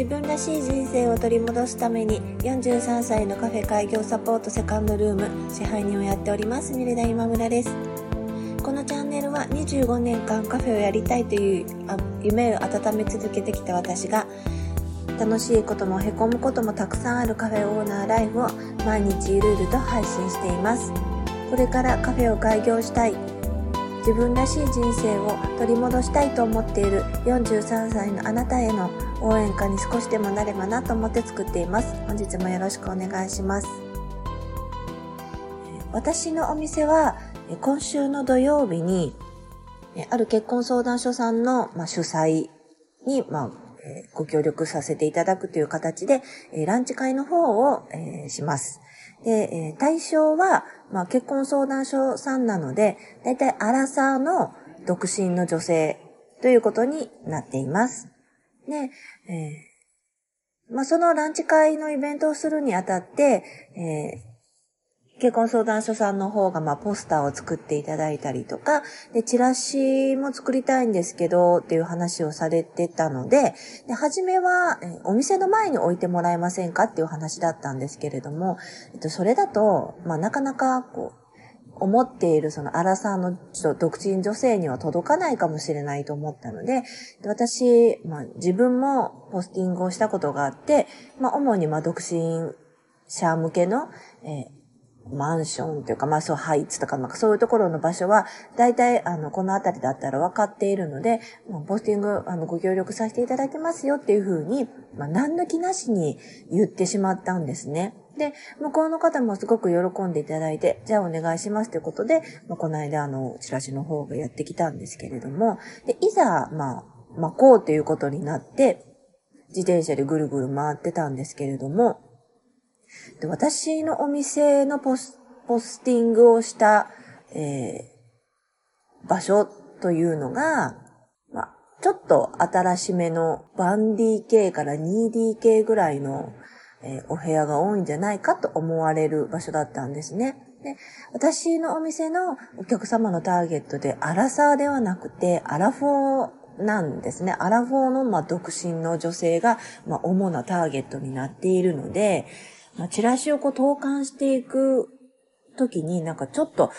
自分らしい人生を取り戻すために43歳のカフェ開業サポートセカンドルーム支配人をやっておりますミレダ今村です。このチャンネルは25年間カフェをやりたいという夢を温め続けてきた私が楽しいこともへこむこともたくさんあるカフェオーナーライフを毎日ゆるゆると配信しています。これからカフェを開業したい自分らしい人生を取り戻したいと思っている43歳のあなたへの応援歌に少しでもなればなと思って作っています。本日もよろしくお願いします。私のお店は今週の土曜日にある結婚相談所さんの主催に、ま、ご協力させていただくという形で、ランチ会の方をします。で、え対象は、まあ、結婚相談所さんなので、だいたいアラサーの独身の女性ということになっています。で、えー、まあ、そのランチ会のイベントをするにあたって、えー結婚相談所さんの方が、まあ、ポスターを作っていただいたりとか、で、チラシも作りたいんですけど、っていう話をされてたので、で、初めは、お店の前に置いてもらえませんかっていう話だったんですけれども、えっと、それだと、まあ、なかなか、こう、思っているそのアラサーの独身女性には届かないかもしれないと思ったので、で私、まあ、自分もポスティングをしたことがあって、まあ、主にまあ独身者向けの、えーマンションというか、まあそう、ハイツとか、まあそういうところの場所は、大体、あの、この辺りだったら分かっているので、まあ、ポスティング、あの、ご協力させていただいてますよっていうふうに、まあ、何抜きなしに言ってしまったんですね。で、向こうの方もすごく喜んでいただいて、じゃあお願いしますということで、まあ、この間、あの、チラシの方がやってきたんですけれども、で、いざ、まあ、まこうということになって、自転車でぐるぐる回ってたんですけれども、で私のお店のポスポスティングをした、えー、場所というのが、まあ、ちょっと新しめの 1DK から 2DK ぐらいの、えー、お部屋が多いんじゃないかと思われる場所だったんですね。で私のお店のお客様のターゲットでアラサーではなくてアラフォーなんですね。アラフォーの、まあ、独身の女性が、まあ、主なターゲットになっているので、まあ、チラシをこう投函していく時になんかちょっと、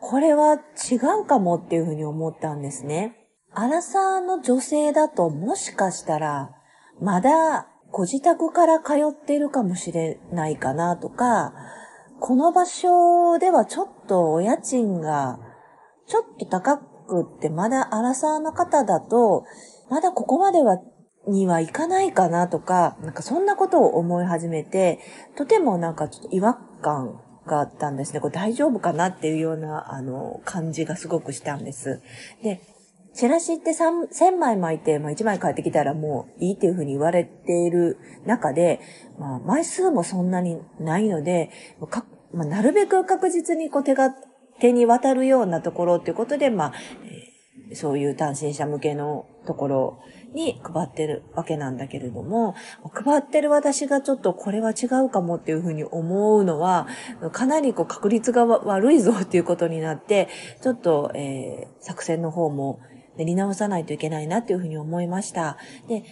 これは違うかもっていうふうに思ったんですね。アラサーの女性だともしかしたら、まだご自宅から通っているかもしれないかなとか、この場所ではちょっとお家賃がちょっと高くってまだアラサーの方だと、まだここまではにはいかないかなとか、なんかそんなことを思い始めて、とてもなんかちょっと違和感があったんですね。これ大丈夫かなっていうような、あの、感じがすごくしたんです。で、チラシって1000枚巻いて、まあ、1枚返ってきたらもういいっていうふうに言われている中で、まあ、枚数もそんなにないので、まあ、なるべく確実にこう手が、手に渡るようなところっていうことで、まあ、そういう単身者向けのところに配ってるわけなんだけれども、配ってる私がちょっとこれは違うかもっていうふうに思うのは、かなりこう確率が悪いぞっていうことになって、ちょっと、えー、作戦の方も練り直さないといけないなっていうふうに思いました。で、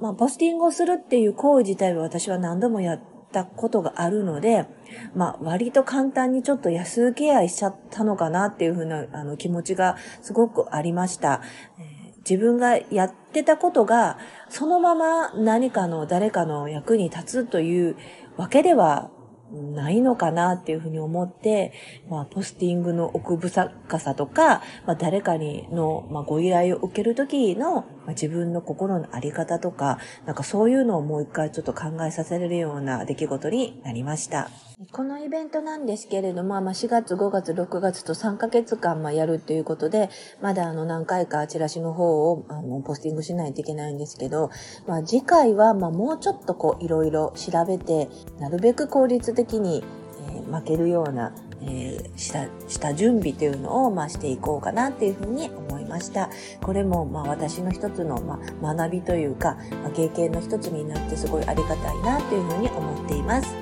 まあ、ポスティングをするっていう行為自体は私は何度もやってたことがあるので、まあ、割と簡単にちょっと安請け合いしちゃったのかなっていうふうなあの気持ちがすごくありました。え自分がやってたことが、そのまま何かの誰かの役に立つというわけではないのかなっていうふうに思って、まあ、ポスティングの奥深さとか、まあ、誰かにの、まあ、ご依頼を受けるときの、まあ、自分の心のあり方とか、なんかそういうのをもう一回ちょっと考えさせれるような出来事になりました。このイベントなんですけれども、まあ、4月、5月、6月と3ヶ月間、まあ、やるということで、まだあの何回かチラシの方をあのポスティングしないといけないんですけど、まあ、次回はまあもうちょっとこういろいろ調べて、なるべく効率的に、えー、負けるような、えー、した準備というのを、まあ、していこうかなっていうふうに思いました。これも、まあ、私の一つの、まあ、学びというか、まあ、経験の一つになってすごいありがたいなというふうに思っています。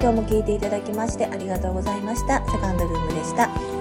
今日も聞いていただきましてありがとうございました。セカンドルームでした。